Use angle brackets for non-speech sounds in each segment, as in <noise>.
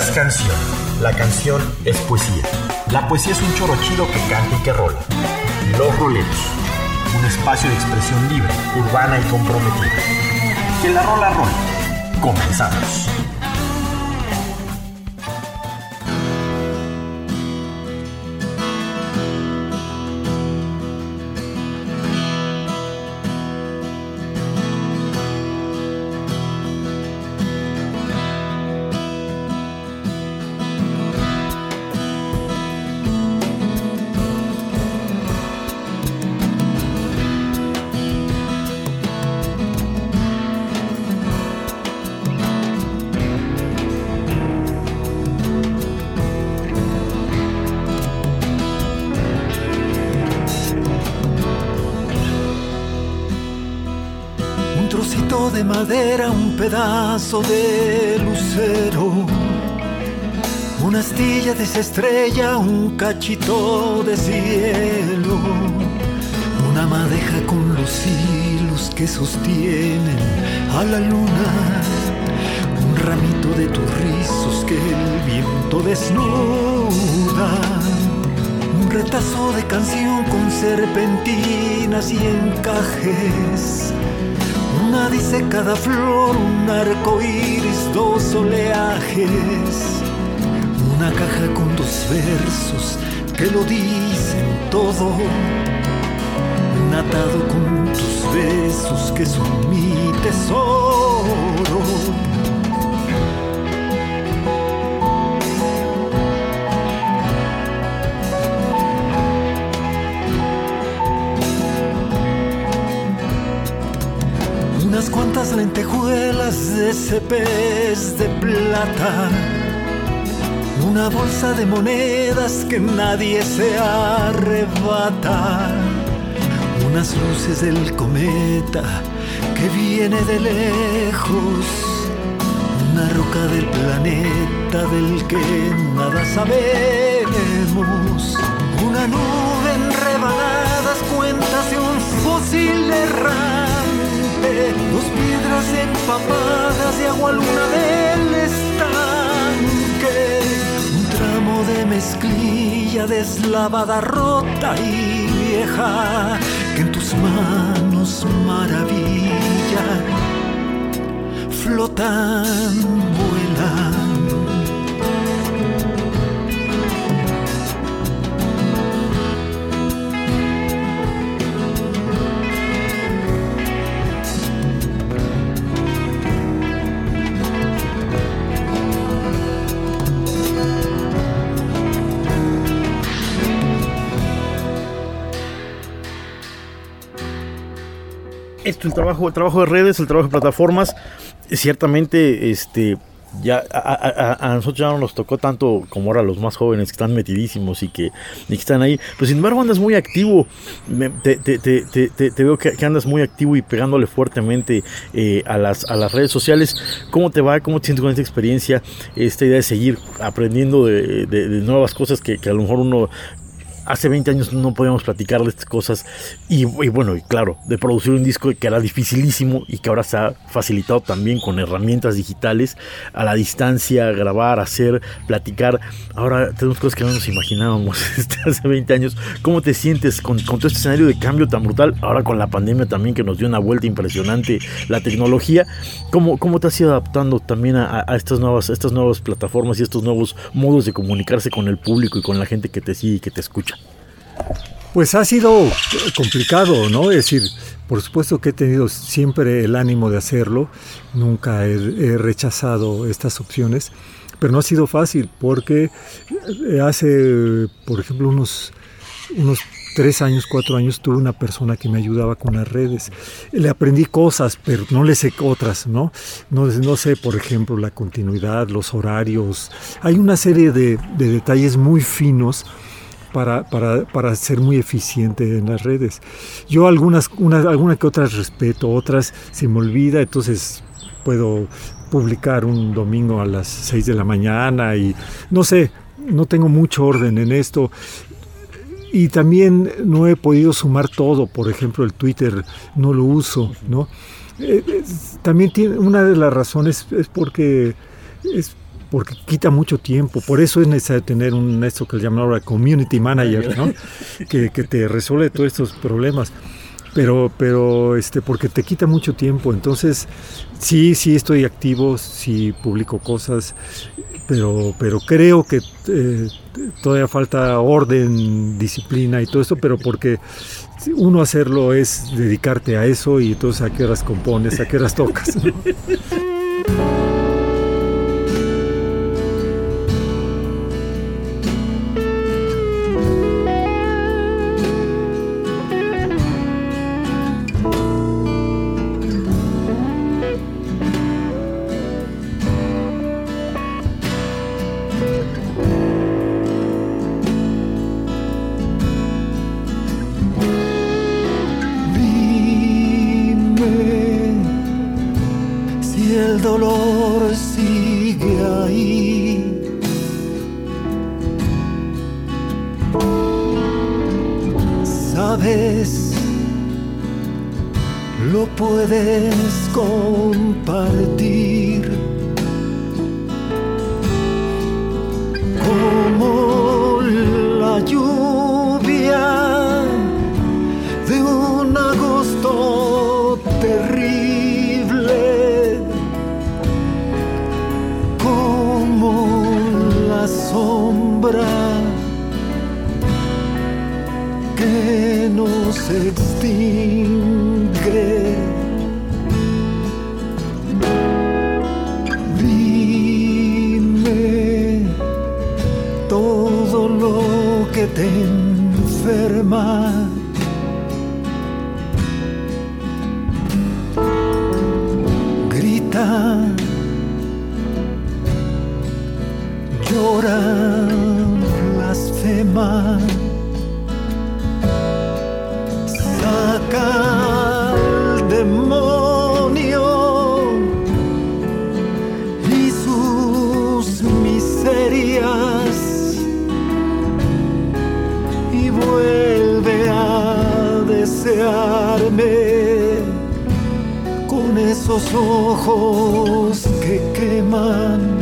Canción, la canción es poesía. La poesía es un choro chido que canta y que rola. Los roleros, un espacio de expresión libre, urbana y comprometida. Que la rola rola. Comenzamos. Madera, un pedazo de lucero, una astilla de estrella, un cachito de cielo, una madeja con los hilos que sostienen a la luna, un ramito de tus rizos que el viento desnuda. Un retazo de canción con serpentinas y encajes una dice cada flor, un arco iris, dos oleajes. Una caja con dos versos que lo dicen todo. Un atado con tus besos que son mi tesoro. Unas cuantas lentejuelas de pez de plata, una bolsa de monedas que nadie se arrebata, unas luces del cometa que viene de lejos, una roca del planeta del que nada sabemos, una nube en rebanadas cuentas de un fósil errante dos piedras empapadas de agua luna del estanque, un tramo de mezclilla deslavada, rota y vieja, que en tus manos maravilla, flotan, vuelan el trabajo, el trabajo de redes, el trabajo de plataformas, ciertamente, este, ya a, nosotros ya no nos tocó tanto como ahora los más jóvenes que están metidísimos y que, están ahí. Pues sin embargo andas muy activo. te, veo que, andas muy activo y pegándole fuertemente eh, a, las, a las redes sociales. ¿Cómo te va? ¿Cómo te sientes con esta experiencia? Esta idea de seguir aprendiendo de, nuevas cosas que, que, a lo mejor uno hace 20 años no podíamos platicar de estas cosas y, bueno, y claro, de producir un disco que era dificilísimo y que ahora se ha facilitado también con herramientas digitales a la distancia, grabar, hacer, platicar. Ahora tenemos cosas que no nos imaginábamos <laughs> este, hace 20 años. ¿Cómo te sientes con, todo este escenario de cambio tan brutal? Ahora con la pandemia también que nos dio una vuelta impresionante la tecnología. ¿Cómo, cómo te has ido adaptando también a, estas, nuevas, estas nuevas plataformas y estos nuevos modos de comunicarse con el público y con la gente que te sigue y que te escucha? Pues ha sido complicado, ¿no? Es decir, por supuesto que he tenido siempre el ánimo de hacerlo, nunca he, rechazado estas opciones, pero no ha sido fácil porque hace, por ejemplo, unos, unos tres años, cuatro años tuve una persona que me ayudaba con las redes. Le aprendí cosas, pero no le sé otras, ¿no? No, no sé, por ejemplo, la continuidad, los horarios. Hay una serie de, de detalles muy finos para, para, para, ser muy eficiente en las redes. Yo algunas, una, alguna que otras respeto, otras se me olvida, entonces puedo publicar un domingo a las 6 de la mañana y no sé, no tengo mucho orden en esto. Y también no he podido sumar todo, por ejemplo el Twitter no lo uso, ¿no? Eh, también tiene, una de las razones es porque es porque quita mucho tiempo. Por eso es necesario tener un esto que le llaman ahora community manager, ¿no? <laughs> que, que te resuelve todos estos problemas pero, pero este, porque te quita mucho tiempo. Entonces, sí, sí estoy activo, sí publico cosas, pero, pero creo que eh, todavía falta orden, disciplina y todo esto, pero porque uno hacerlo es dedicarte a eso y entonces a qué horas compones, a qué horas tocas. <laughs> llorar. ojos que queman.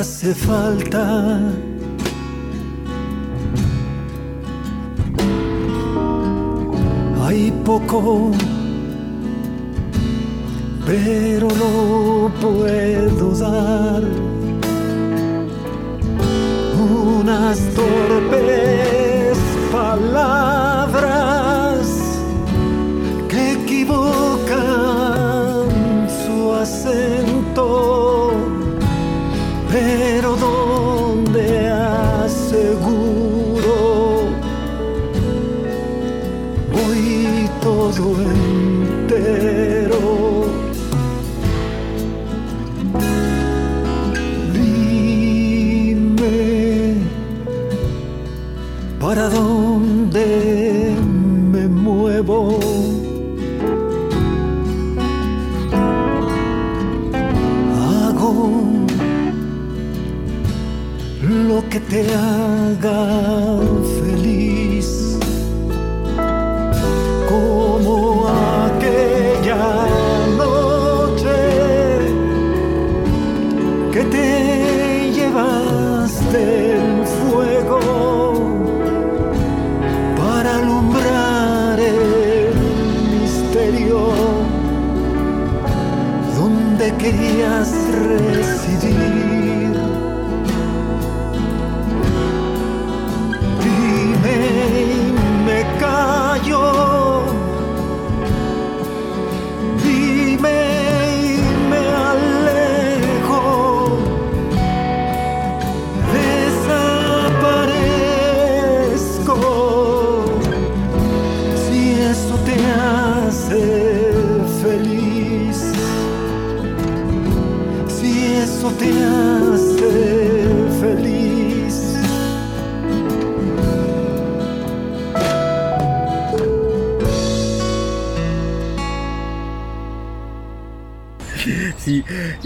Hace falta. Hay poco, pero no puedo dar unas torpes palabras que equivocan su acento te haga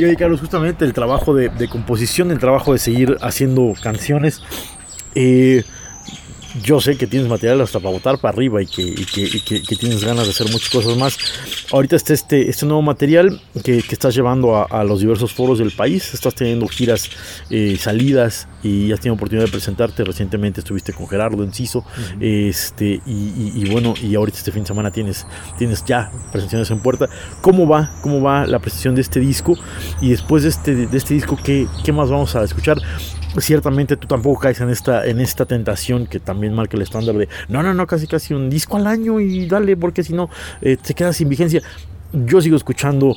y oye, Carlos, justamente el trabajo de, composición, el trabajo de seguir haciendo canciones. Eh, yo sé que tienes material hasta para botar para arriba y que, y que, y que, que tienes ganas de hacer muchas cosas más. Ahorita está este, este nuevo material que, que estás llevando a, a, los diversos foros del país. Estás teniendo giras, eh, salidas y has tenido oportunidad de presentarte. Recientemente estuviste con Gerardo Enciso. Uh -huh. este, y, y, y, bueno, y ahorita este fin de semana tienes, tienes ya presentaciones en puerta. ¿Cómo va? ¿Cómo va la presentación de este disco? Y después de este, de este disco, ¿qué, ¿qué más vamos a escuchar? Ciertamente tú tampoco caes en esta, en esta tentación que también marca el estándar de no, no, no, casi casi un disco al año y dale, porque si no eh, te quedas sin vigencia. Yo sigo escuchando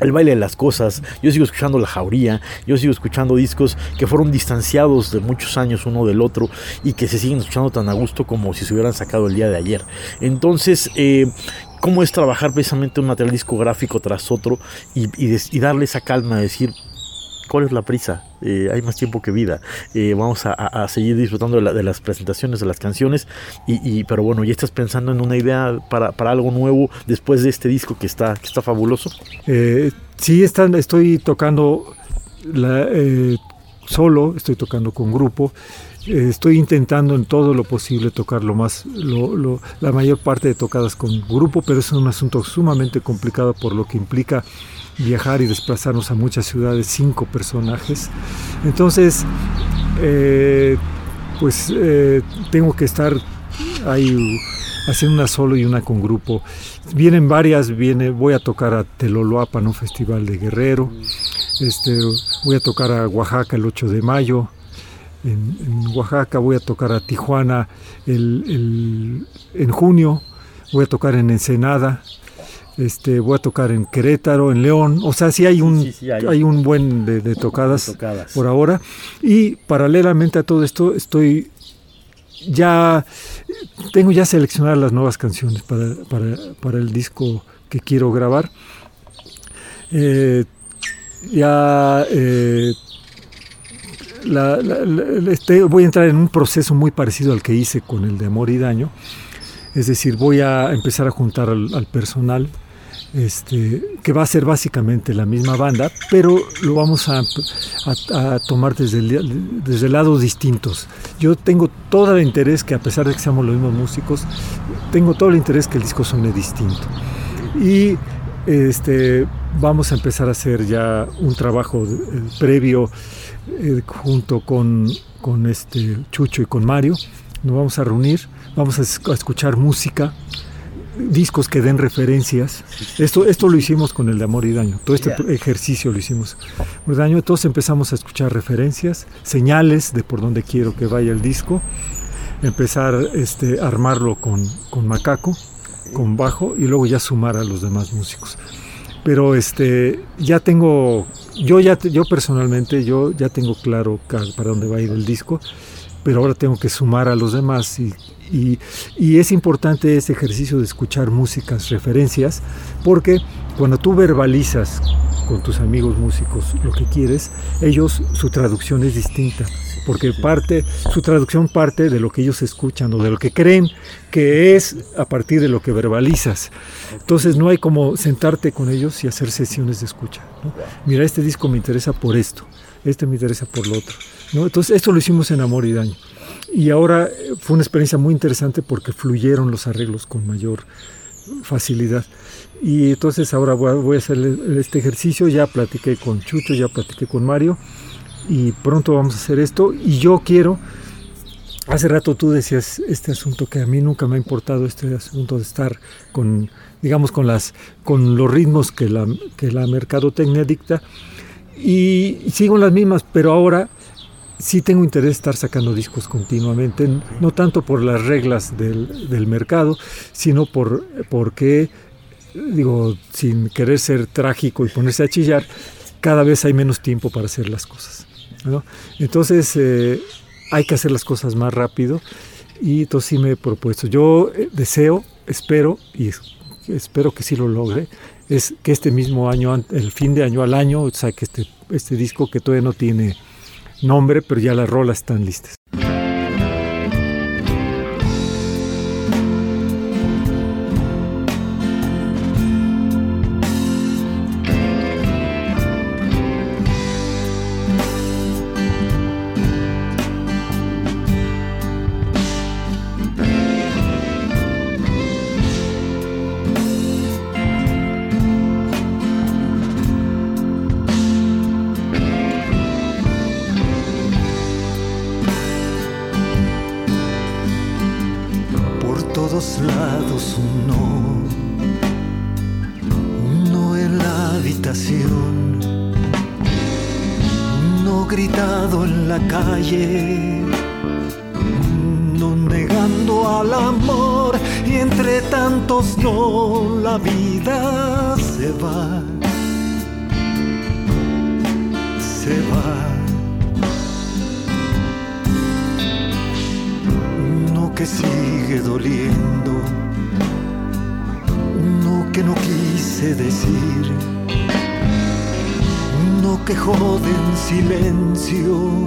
el baile de las cosas, yo sigo escuchando La Jauría, yo sigo escuchando discos que fueron distanciados de muchos años uno del otro y que se siguen escuchando tan a gusto como si se hubieran sacado el día de ayer. Entonces, eh, ¿cómo es trabajar precisamente un material discográfico tras otro y, y, y darle esa calma de decir, ¿Cuál es la prisa? Eh, hay más tiempo que vida. Eh, vamos a, a, seguir disfrutando de, la, de, las presentaciones, de las canciones. Y, y, pero bueno, ¿ya estás pensando en una idea para, para, algo nuevo después de este disco que está, que está fabuloso? Eh, sí, están, estoy tocando la, eh, solo, estoy tocando con grupo. Eh, estoy intentando en todo lo posible tocar lo más, lo, lo, la mayor parte de tocadas con grupo, pero es un asunto sumamente complicado por lo que implica viajar y desplazarnos a muchas ciudades, cinco personajes. Entonces, eh, pues eh, tengo que estar ahí haciendo una solo y una con grupo. Vienen varias, viene, voy a tocar a Teloloapan, un festival de Guerrero. Este, voy a tocar a Oaxaca el 8 de mayo. En, Oaxaca voy a tocar a Tijuana el, en junio. Voy a tocar en Ensenada este, voy a tocar en Querétaro, en León, o sea, sí hay un, sí, sí, hay, hay, un buen de, de, tocadas de, tocadas por ahora. Y paralelamente a todo esto estoy ya, tengo ya seleccionadas las nuevas canciones para, para, para el disco que quiero grabar. Eh, ya eh, la, la, la, este, voy a entrar en un proceso muy parecido al que hice con el de Amor y Daño. Es decir, voy a empezar a juntar al, al personal este, que va a ser básicamente la misma banda, pero lo vamos a, a, a tomar desde, el, desde lados distintos. Yo tengo todo el interés que a pesar de que seamos los mismos músicos, tengo todo el interés que el disco suene distinto. Y este, vamos a empezar a hacer ya un trabajo eh, previo eh, junto con, con este Chucho y con Mario. Nos vamos a reunir, vamos a, a escuchar música, discos que den referencias. Esto, esto lo hicimos con el de Amor y Daño. Todo este yeah. ejercicio lo hicimos el daño. Entonces empezamos a escuchar referencias, señales de por dónde quiero que vaya el disco. Empezar este, a armarlo con, con macaco, con bajo y luego ya sumar a los demás músicos. Pero este, ya tengo, yo ya, yo personalmente, yo ya tengo claro para dónde va a ir el disco pero ahora tengo que sumar a los demás y, y, es importante ese ejercicio de escuchar músicas, referencias, porque cuando tú verbalizas con tus amigos músicos lo que quieres, ellos su traducción es distinta, porque parte, su traducción parte de lo que ellos escuchan o de lo que creen que es a partir de lo que verbalizas. Entonces no hay como sentarte con ellos y hacer sesiones de escucha. Mira, este disco me interesa por esto, este me interesa por lo otro. ¿No? Entonces esto lo hicimos en Amor y Daño. Y ahora fue una experiencia muy interesante porque fluyeron los arreglos con mayor facilidad. Y entonces ahora voy a, voy a hacer este ejercicio, ya platiqué con Chucho, ya platiqué con Mario y pronto vamos a hacer esto. Y yo quiero, hace rato tú decías este asunto que a mí nunca me ha importado, este asunto de estar con, digamos, con, las, con los ritmos que la, que la mercadotecnia dicta. Y sigo en las mismas, pero ahora sí tengo interés en estar sacando discos continuamente, no tanto por las reglas del, del mercado, sino por porque, digo, sin querer ser trágico y ponerse a chillar, cada vez hay menos tiempo para hacer las cosas. ¿no? Entonces, eh, hay que hacer las cosas más rápido y entonces sí me he propuesto. Yo eh, deseo, espero y espero que sí lo logre, es que este mismo año, el fin de año al año, saque este, este disco que todavía no tiene nombre, pero ya las rolas están listas. no negando al amor y entre tantos no la vida se va, se va. No que sigue doliendo, no que no quise decir que jode en silencio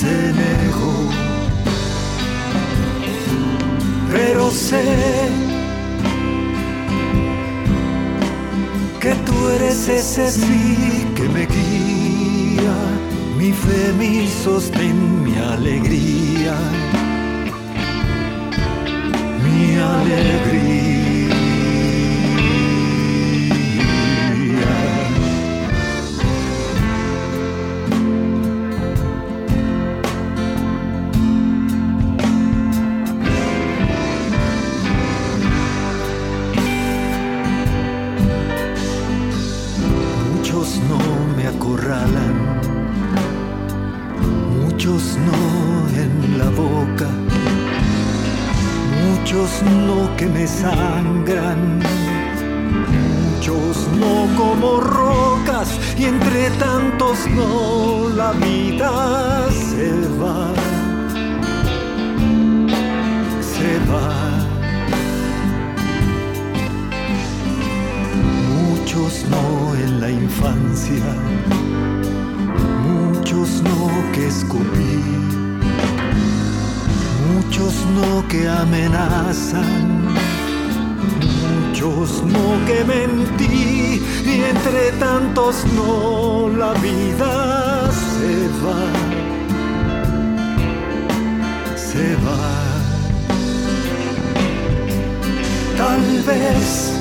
se negó. Pero sé que tú eres ese sí que me guía, mi fe, mi sostén, mi alegría mi alegría. Me sangran, muchos no como rocas y entre tantos no la vida se va, se va. Muchos no en la infancia, muchos no que escupí. Muchos no que amenazan, muchos no que mentí, y entre tantos no la vida se va, se va. Tal vez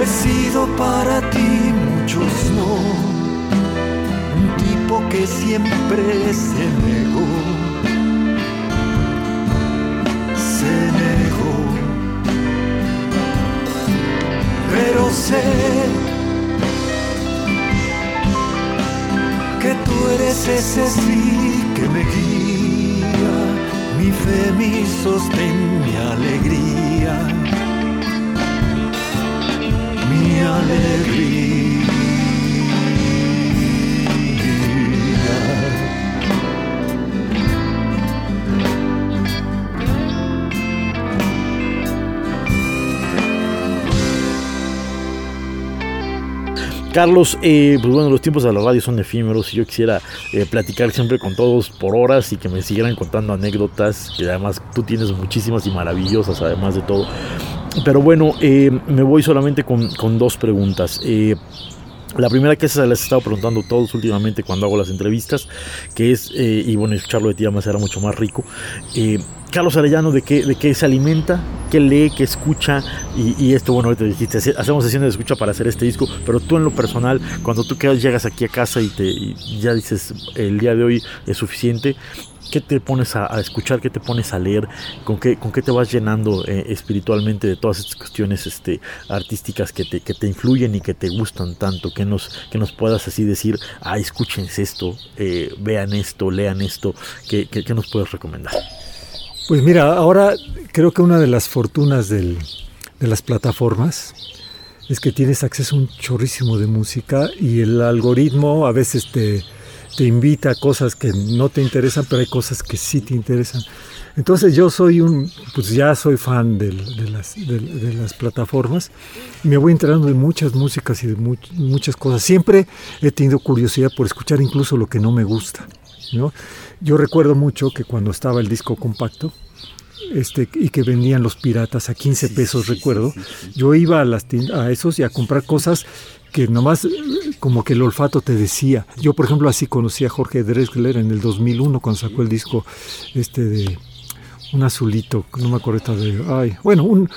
he sido para ti muchos no. Que siempre se negó, sé que tú eres ese sí que me guía, mi fe, mi sostén, mi alegría, mi alegría. Carlos, eh, pues bueno, los tiempos de la radio son efímeros y yo quisiera eh, platicar siempre con todos por horas y que me siguieran contando anécdotas, que además tú tienes muchísimas y maravillosas, además de todo. Pero bueno, eh, me voy solamente con, dos preguntas. La primera que se les he estado preguntando todos últimamente cuando hago las entrevistas, que es, y bueno, escucharlo de ti además era mucho más rico, Carlos Arellano, ¿de qué, de qué se alimenta? ¿Qué lee? ¿Qué escucha? Y, esto, bueno, ahorita dijiste, hacemos sesiones de escucha para hacer este disco, pero tú en lo personal, cuando tú llegas aquí a casa y, te, y ya dices, el día de hoy es suficiente, ¿Qué te pones a, escuchar? ¿Qué te pones a leer? ¿Con qué, con qué te vas llenando eh, espiritualmente de todas estas cuestiones este, artísticas que te, que te influyen y que te gustan tanto? Que nos, que nos puedas así decir, ah, escúchense esto, eh, vean esto, lean esto. ¿Qué, qué, nos puedes recomendar? Pues mira, ahora creo que una de las fortunas de las plataformas es que tienes acceso a un chorrísimo de música y el algoritmo a veces te te invita a cosas que no te interesan, pero hay cosas que sí te interesan. Entonces yo soy un, pues ya soy fan de, las, de, las, plataformas, me voy enterando de muchas músicas y de muchas cosas. Siempre he tenido curiosidad por escuchar incluso lo que no me gusta. ¿No? Yo recuerdo mucho que cuando estaba el disco compacto, este, y que vendían los piratas a 15 pesos, recuerdo, yo iba a, las a esos y a comprar cosas que nomás como que el olfato te decía. Yo, por ejemplo, así conocí a Jorge Drexler en el 2001 cuando sacó el disco este de un azulito, no me acuerdo de, ay, bueno, un,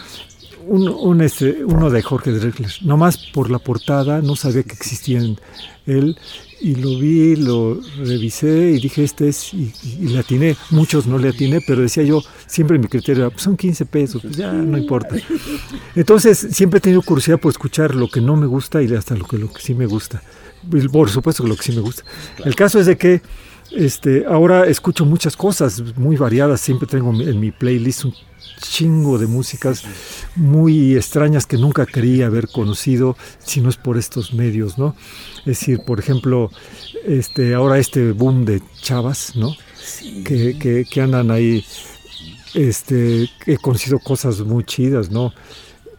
un, este, uno de Jorge Drexler. Nomás por la portada no sabía que existían él y lo vi, lo revisé y dije, este es, y, le atiné, muchos no le atiné, pero decía yo, siempre mi criterio pues son 15 pesos, pues ya no importa. Entonces, siempre he tenido curiosidad por escuchar lo que no me gusta y hasta lo que, lo que sí me gusta. Por supuesto que lo que sí me gusta. El caso es de que este, ahora escucho muchas cosas muy variadas, siempre tengo en mi playlist un chingo de músicas muy extrañas que nunca quería haber conocido si no es por estos medios, ¿no? Es decir, por ejemplo, este, ahora este boom de chavas, ¿no? Que, que, andan ahí, este, he conocido cosas muy chidas, ¿no?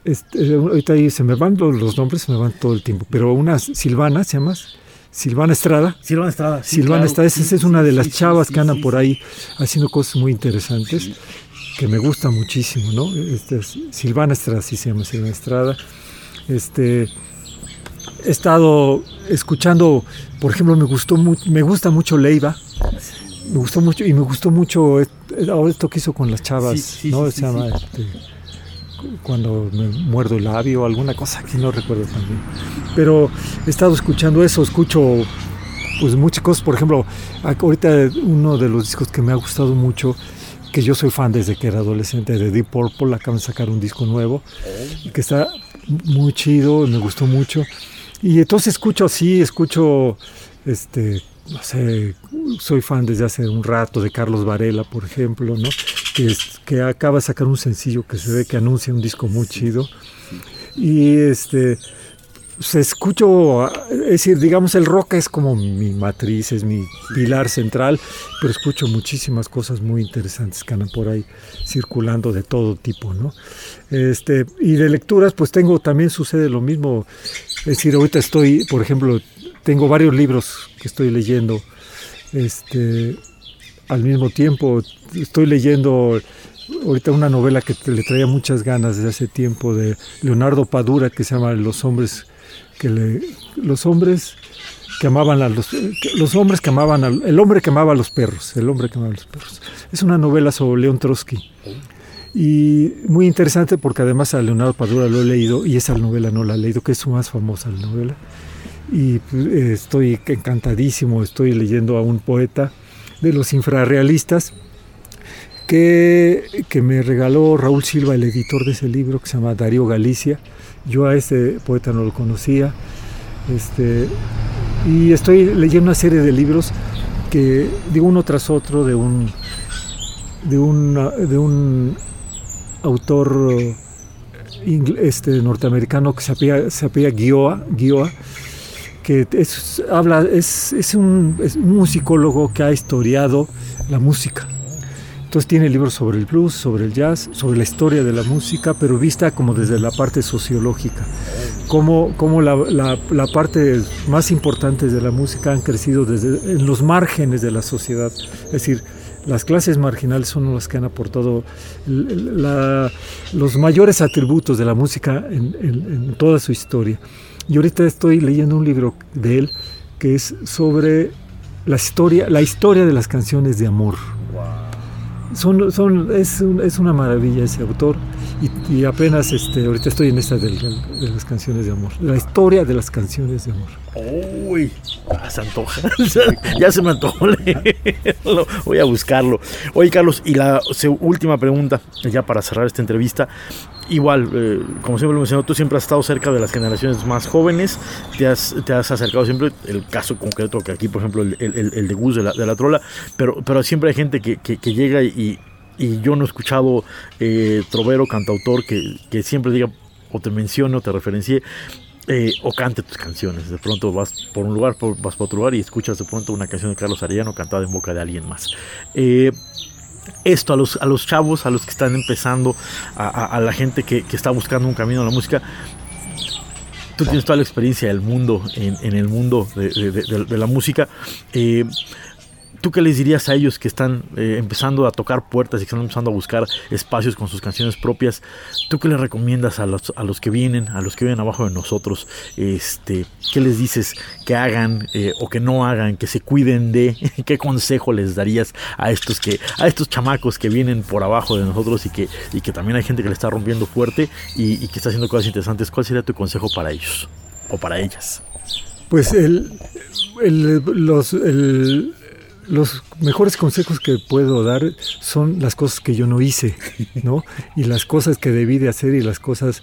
Este, ahorita ahí se me van los, nombres, se me van todo el tiempo, pero una Silvana, ¿se llama? Silvana Estrada. Silvana Estrada. Silvana Estrada, esa es una de las chavas que andan por ahí haciendo cosas muy interesantes que me gusta muchísimo, ¿no? Este Silvana Estrada, sí se llama Silvana Estrada. Este, he estado escuchando, por ejemplo, me gustó me gusta mucho Leiva. Me gustó mucho y me gustó mucho esto que hizo con las chavas, ¿no? se llama este, cuando me muerdo el labio o alguna cosa que no recuerdo también. Pero he estado escuchando eso, escucho pues muchas cosas, por ejemplo, ahorita uno de los discos que me ha gustado mucho que yo soy fan desde que era adolescente de Deep Purple, acaban de sacar un disco nuevo que está muy chido, me gustó mucho. Y entonces escucho así, escucho, este, no sé, soy fan desde hace un rato de Carlos Varela, por ejemplo, ¿no? Que, que acaba de sacar un sencillo que se ve que anuncia un disco muy chido. Y este, se escucho, es decir, digamos, el rock es como mi matriz, es mi pilar central, pero escucho muchísimas cosas muy interesantes que andan por ahí circulando de todo tipo, ¿no? Este, y de lecturas, pues tengo, también sucede lo mismo, es decir, ahorita estoy, por ejemplo, tengo varios libros que estoy leyendo, este, al mismo tiempo, estoy leyendo ahorita una novela que le traía muchas ganas desde hace tiempo de Leonardo Padura que se llama Los hombres que le, los hombres que amaban a los, los hombres que amaban el hombre que amaba a los perros, el hombre que amaba a los perros. Es una novela sobre León Trotsky. Y muy interesante porque además a Leonardo Padura lo he leído y esa novela no la he leído, que es su más famosa novela. Y pues, estoy encantadísimo, estoy leyendo a un poeta de los infrarrealistas que, que me regaló Raúl Silva, el editor de ese libro, que se llama Darío Galicia yo a este poeta no lo conocía. Este, y estoy leyendo una serie de libros que, de uno tras otro, de un, de un, de un autor este, norteamericano que se apella, se Gioa, que es, habla, es, es, un, es un musicólogo que ha historiado la música entonces tiene libros sobre el blues, sobre el jazz, sobre la historia de la música, pero vista como desde la parte sociológica. Cómo, cómo la, la, parte más importante de la música han crecido desde en los márgenes de la sociedad. Es decir, las clases marginales son las que han aportado los mayores atributos de la música en, en, toda su historia. Y ahorita estoy leyendo un libro de él que es sobre la historia, la historia de las canciones de amor son, son, es, es una maravilla ese autor y, apenas este, ahorita estoy en esta de, las canciones de amor, la historia de las canciones de amor. Uy, ah, se antoja, <laughs> ya se me antojó leerlo, voy a buscarlo. Oye Carlos, y la última pregunta, ya para cerrar esta entrevista, igual, eh, como siempre lo mencioné, tú siempre has estado cerca de las generaciones más jóvenes, te has, te has acercado siempre, el caso concreto que aquí, por ejemplo, el, el, de Gus de la, de la, trola, pero, pero siempre hay gente que, que, llega y, y, yo no he escuchado eh, trovero, cantautor, que, que siempre diga o te mencione o te referencie. Eh, o cante tus canciones. De pronto vas por un lugar, vas por otro lugar y escuchas de pronto una canción de Carlos Arellano cantada en boca de alguien más. Eh, esto a los, a los chavos, a los que están empezando, a, la gente que, está buscando un camino a la música. Tú tienes toda la experiencia del mundo, en, el mundo de, la música. Eh, ¿Tú qué les dirías a ellos que están eh, empezando a tocar puertas y que están empezando a buscar espacios con sus canciones propias? ¿Tú qué les recomiendas a los, a los que vienen, a los que vienen abajo de nosotros? Este, ¿Qué les dices que hagan eh, o que no hagan, que se cuiden de? <laughs> ¿Qué consejo les darías a estos, que, a estos chamacos que vienen por abajo de nosotros y que, y que también hay gente que le está rompiendo fuerte y, y que está haciendo cosas interesantes? ¿Cuál sería tu consejo para ellos o para ellas? Pues el, el, los, el, los mejores consejos que puedo dar son las cosas que yo no hice, ¿no? <laughs> Y las cosas que debí de hacer y las cosas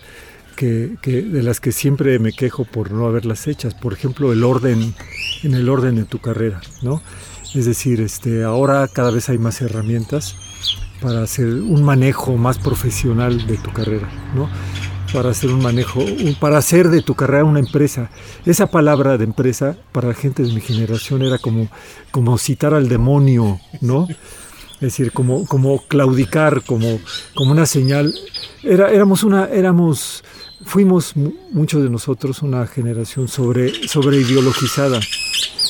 que, de las que siempre me quejo por no haberlas hechas. Por ejemplo, el orden, en el orden de tu carrera, ¿no? Es decir, este, ahora cada vez hay más herramientas para hacer un manejo más profesional de tu carrera, ¿no? Para hacer un manejo, para hacer de tu carrera una empresa. Esa palabra de empresa para la gente de mi generación era como, como citar al demonio, ¿no? Es decir, como, como claudicar, como, como una señal. Era, éramos una, éramos, fuimos muchos de nosotros una generación sobre, sobre ideologizada.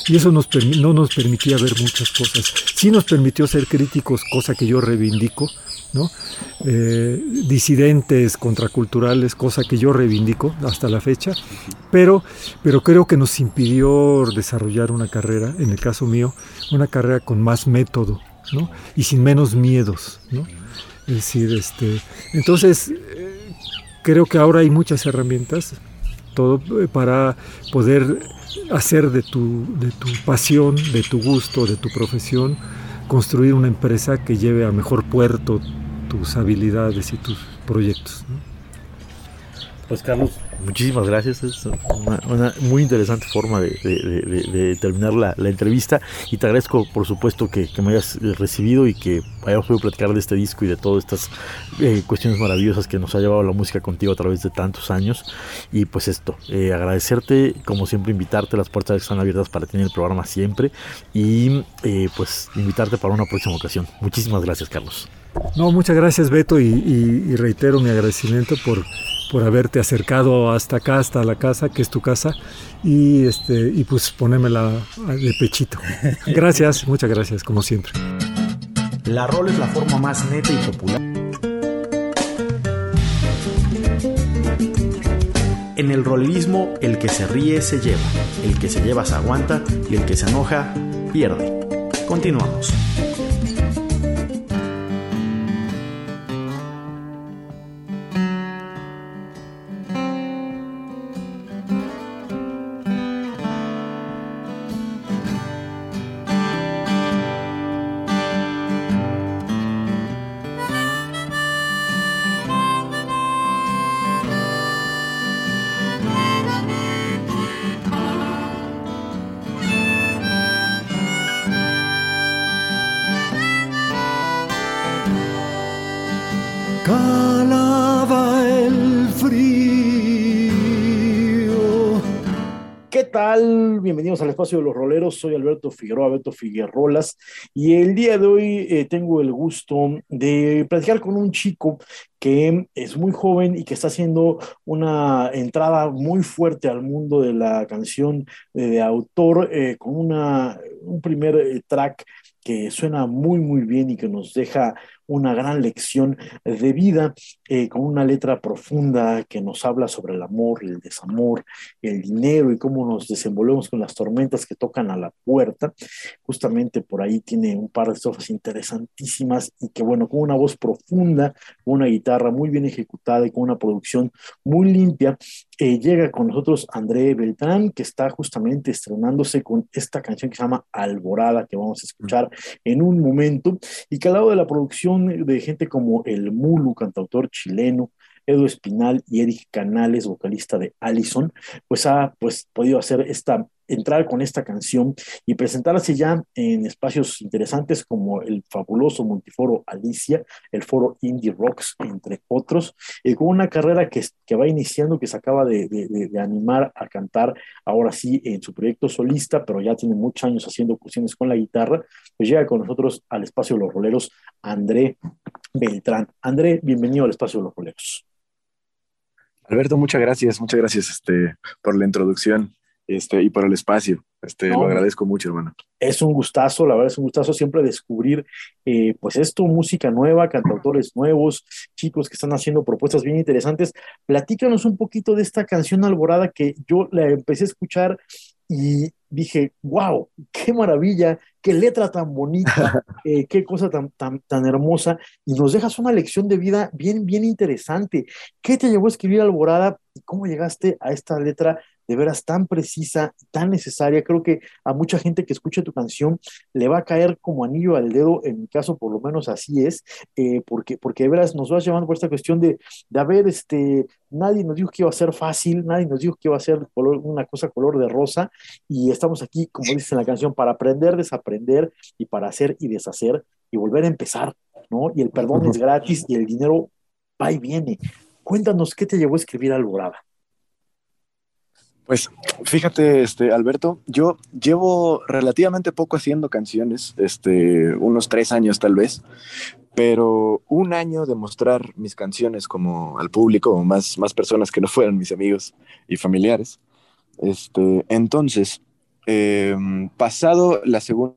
Y eso nos, no nos permitía ver muchas cosas. Sí nos permitió ser críticos, cosa que yo reivindico, Eh, disidentes, contraculturales, cosa que yo reivindico hasta la fecha, pero, pero creo que nos impidió desarrollar una carrera, en el caso mío, una carrera con más método ¿no? y sin menos miedos. ¿no? Es decir, este, entonces eh, creo que ahora hay muchas herramientas todo eh, para poder hacer de tu, de tu pasión, de tu gusto, de tu profesión, construir una empresa que lleve a mejor puerto tus habilidades y tus proyectos. Pues Carlos, muchísimas gracias. Es una, muy interesante forma de, terminar la, entrevista y te agradezco por supuesto que, me hayas recibido y que hayamos podido platicar de este disco y de todas estas eh, cuestiones maravillosas que nos ha llevado la música contigo a través de tantos años. Y pues esto, eh, agradecerte, como siempre invitarte, las puertas están abiertas para tener el programa siempre y eh, pues invitarte para una próxima ocasión. Muchísimas gracias Carlos. No, muchas gracias Beto y, reitero mi agradecimiento por, por haberte acercado hasta acá, hasta la casa, que es tu casa, y, este, y pues ponérmela de pechito. <laughs> Gracias, muchas gracias, como siempre. La rol es la forma más neta y popular. En el rolerismo, el que se ríe se lleva, el que se lleva se aguanta y el que se enoja pierde. Continuamos. Espacio de los roleros. Soy Alberto Figueroa, Alberto Figuerolas, y el día de hoy eh, tengo el gusto de platicar con un chico que es muy joven y que está haciendo una entrada muy fuerte al mundo de la canción de autor eh, con una, un primer eh, track que suena muy, muy bien y que nos deja una gran lección de vida, eh, con una letra profunda que nos habla sobre el amor, el desamor, el dinero y cómo nos desenvolvemos con las tormentas que tocan a la puerta. Justamente por ahí tiene un par de estrofas interesantísimas y que, bueno, con una voz profunda, una guitarra muy bien ejecutada y con una producción muy limpia, eh, llega con nosotros André Beltrán, que está justamente estrenándose con esta canción que se llama Alborada, que vamos a escuchar en un momento, y que al lado de la producción de gente como el Mulu, cantautor chileno, Edu Espinal y Eric Canales, vocalista de Allison, pues ha pues, podido hacer esta, entrar con esta canción y presentarse ya en espacios interesantes como el fabuloso multiforo Alicia, el foro Indie Rocks, entre otros, y con una carrera que, que va iniciando, que se acaba de, de, animar a cantar ahora sí en su proyecto solista, pero ya tiene muchos años haciendo cuestiones con la guitarra, pues llega con nosotros al espacio de los roleros André Beltrán. André, bienvenido al espacio de los roleros. Alberto, muchas gracias, muchas gracias este, por la introducción este, y por el espacio. Este, Lo agradezco mucho, hermano. Es un gustazo, la verdad es un gustazo siempre descubrir, eh, pues esto, música nueva, cantautores nuevos, chicos que están haciendo propuestas bien interesantes. Platícanos un poquito de esta canción Alborada que yo la empecé a escuchar y dije, wow, qué maravilla, qué letra tan bonita, <laughs> eh, qué cosa tan, tan, tan hermosa, y nos dejas una lección de vida bien, bien interesante. ¿Qué te llevó a escribir Alborada y cómo llegaste a esta letra de veras tan precisa, tan necesaria. Creo que a mucha gente que escuche tu canción le va a caer como anillo al dedo, en mi caso por lo menos así es, eh, porque, porque de veras nos vas llevando por esta cuestión de, de, a ver, este, nadie nos dijo que iba a ser fácil, nadie nos dijo que iba a ser color, una cosa color de rosa, y estamos aquí, como dice en la canción, para aprender, desaprender y para hacer y deshacer y volver a empezar, ¿no? Y el perdón es gratis y el dinero va y viene. Cuéntanos qué te llevó a escribir Alborada. Pues fíjate, este, Alberto, yo llevo relativamente poco haciendo canciones, este, unos tres años tal vez, pero un año de mostrar mis canciones como al público, más, más personas que no fueran mis amigos y familiares. Este, entonces, em, pasado la segunda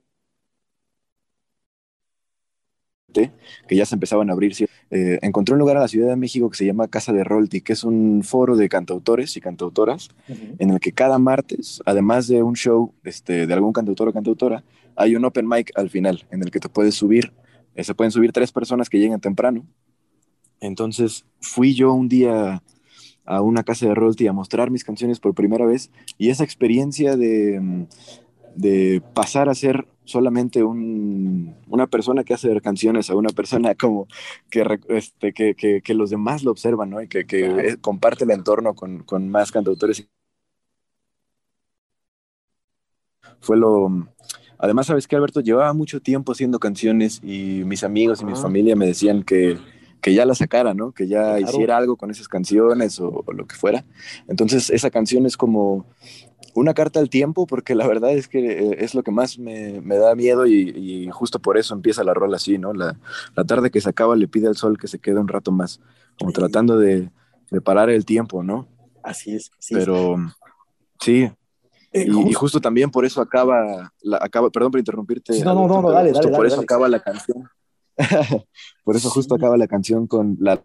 que ya se empezaban a abrir. Eh, encontré un lugar en la Ciudad de México que se llama Casa de Rolti, que es un foro de cantautores y cantautoras, en el que cada martes, además de un show este, de algún cantautor o cantautora, hay un open mic al final, en el que te puedes subir, eh, se pueden subir tres personas que lleguen temprano. Entonces fui yo un día a una casa de Rolti a mostrar mis canciones por primera vez y esa experiencia de, de pasar a ser solamente una persona que hace canciones a una persona <laughs> como que, este, que, que, los demás lo observan, ¿no? Y que, que comparte el entorno con, con, más cantautores. Fue lo... Además, ¿sabes qué, Alberto? Llevaba mucho tiempo haciendo canciones y mis amigos y mi familia me decían que, que ya la sacara, ¿no? Que ya hiciera algo con esas canciones o, lo que fuera. Entonces, esa canción es como una carta al tiempo, porque la verdad es que eh, es lo que más me, da miedo y, justo por eso empieza la rola así, ¿no? La, tarde que se acaba le pide al sol que se quede un rato más, como tratando de, parar el tiempo, ¿no? Así es. Pero sí. Eh, y, justo también por eso acaba, la, acaba perdón por interrumpirte. No, no, no, dale, dale, Por eso acaba la canción. <laughs> por eso justo acaba la canción con la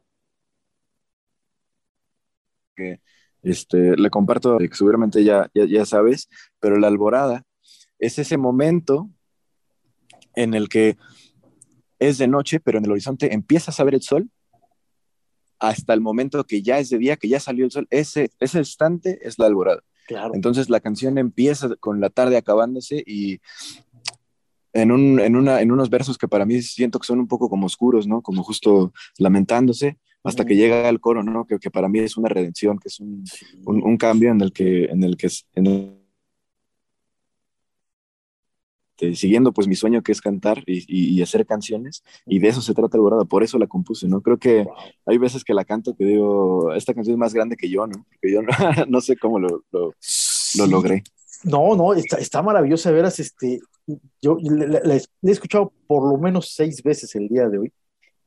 que este, le comparto, que seguramente ya, ya, sabes, pero la alborada es ese momento en el que es de noche, pero en el horizonte empiezas a ver el sol hasta el momento que ya es de día, que ya salió el sol, ese, ese instante es la alborada. Entonces la canción empieza con la tarde acabándose y en, un, en, una, en unos versos que para mí siento que son un poco como oscuros, ¿no? Como justo lamentándose, hasta que llega el coro, ¿no? Que, que, para mí es una redención, que es un, un, cambio en el que, en el que en siguiendo pues mi sueño que es cantar y, y, hacer canciones y de eso se trata Alborada, por eso la compuse, ¿no? Creo que hay veces que la canto que digo, esta canción es más grande que yo, ¿no? Porque yo no, <laughs> no sé cómo lo, lo, lo, logré. No, no, está, está maravillosa, veras, este, yo la, he escuchado por lo menos seis veces el día de hoy,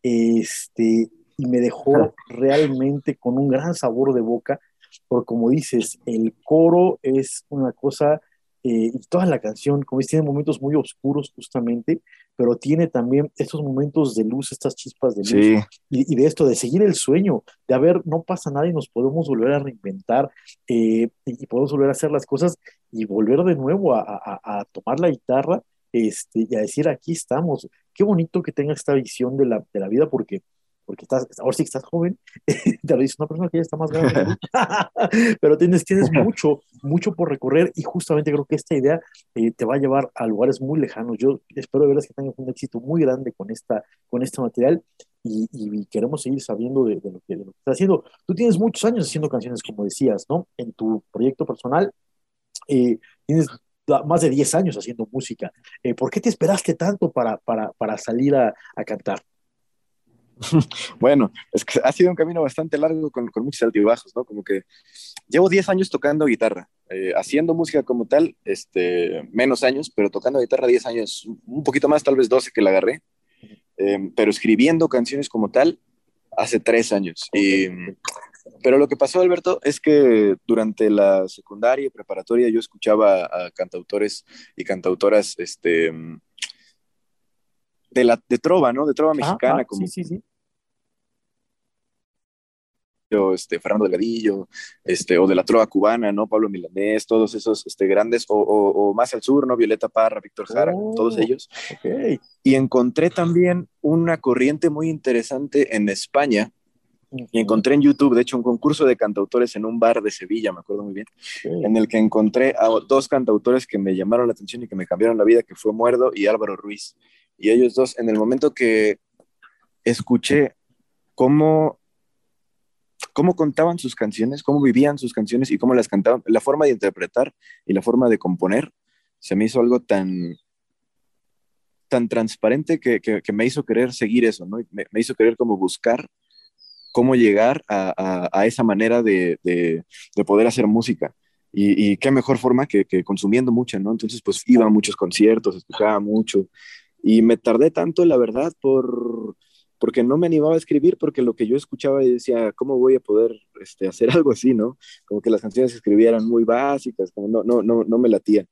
este, y me dejó realmente con un gran sabor de boca, porque como dices, el coro es una cosa, eh, y toda la canción, como dices, tiene momentos muy oscuros justamente, pero tiene también estos momentos de luz, estas chispas de luz, y, de esto, de seguir el sueño, de a ver, no pasa nada y nos podemos volver a reinventar, eh, y, podemos volver a hacer las cosas y volver de nuevo a, a tomar la guitarra este, y a decir, aquí estamos. Qué bonito que tenga esta visión de la, de la vida, porque porque estás, ahora sí que estás joven, <laughs> te lo dice una persona que ya está más grande, <laughs> pero tienes, tienes mucho, mucho por recorrer y justamente creo que esta idea eh, te va a llevar a lugares muy lejanos. Yo espero de veras que tengas un éxito muy grande con, esta, con este material y, queremos seguir sabiendo de, lo que, estás haciendo. Tú tienes muchos años haciendo canciones, como decías, ¿no? En tu proyecto personal. Eh, tienes más de 10 años haciendo música. Eh, ¿Por qué te esperaste tanto para, para, para salir a cantar? <laughs> Bueno, es que ha sido un camino bastante largo con, con muchos altibajos, ¿no? Como que llevo 10 años tocando guitarra, eh, haciendo música como tal, este, menos años, pero tocando guitarra 10 años, un poquito más, tal vez 12 que la agarré, eh, pero escribiendo canciones como tal hace 3 años. Y, pero lo que pasó, Alberto, es que durante la secundaria y preparatoria yo escuchaba a cantautores y cantautoras, este, de, la, de trova, ¿no? De trova mexicana. como, sí, sí, sí. Este, Fernando Delgadillo, este, o de la trova cubana, ¿no? Pablo Milanés, todos esos este, grandes, o, o, más al sur, ¿no? Violeta Parra, Víctor Jara, todos oh, ellos. Y encontré también una corriente muy interesante en España, y encontré en YouTube, de hecho, un concurso de cantautores en un bar de Sevilla, me acuerdo muy bien, en el que encontré a dos cantautores que me llamaron la atención y que me cambiaron la vida, que fue Muerdo y Álvaro Ruiz. Y ellos dos, en el momento que escuché cómo, cómo contaban sus canciones, cómo vivían sus canciones y cómo las cantaban, la forma de interpretar y la forma de componer, se me hizo algo tan, tan transparente que, que, me hizo querer seguir eso, ¿no? Me, me, hizo querer como buscar cómo llegar a, a, esa manera de, de, de, poder hacer música. Y, y qué mejor forma que, que, consumiendo mucha, ¿no? Entonces, pues iba a muchos conciertos, escuchaba mucho, y me tardé tanto, la verdad, por, porque no me animaba a escribir, porque lo que yo escuchaba y decía, ¿cómo voy a poder este, hacer <laughs> algo así, no? Como que las canciones que escribía eran muy básicas, como no, no, no, no me latían.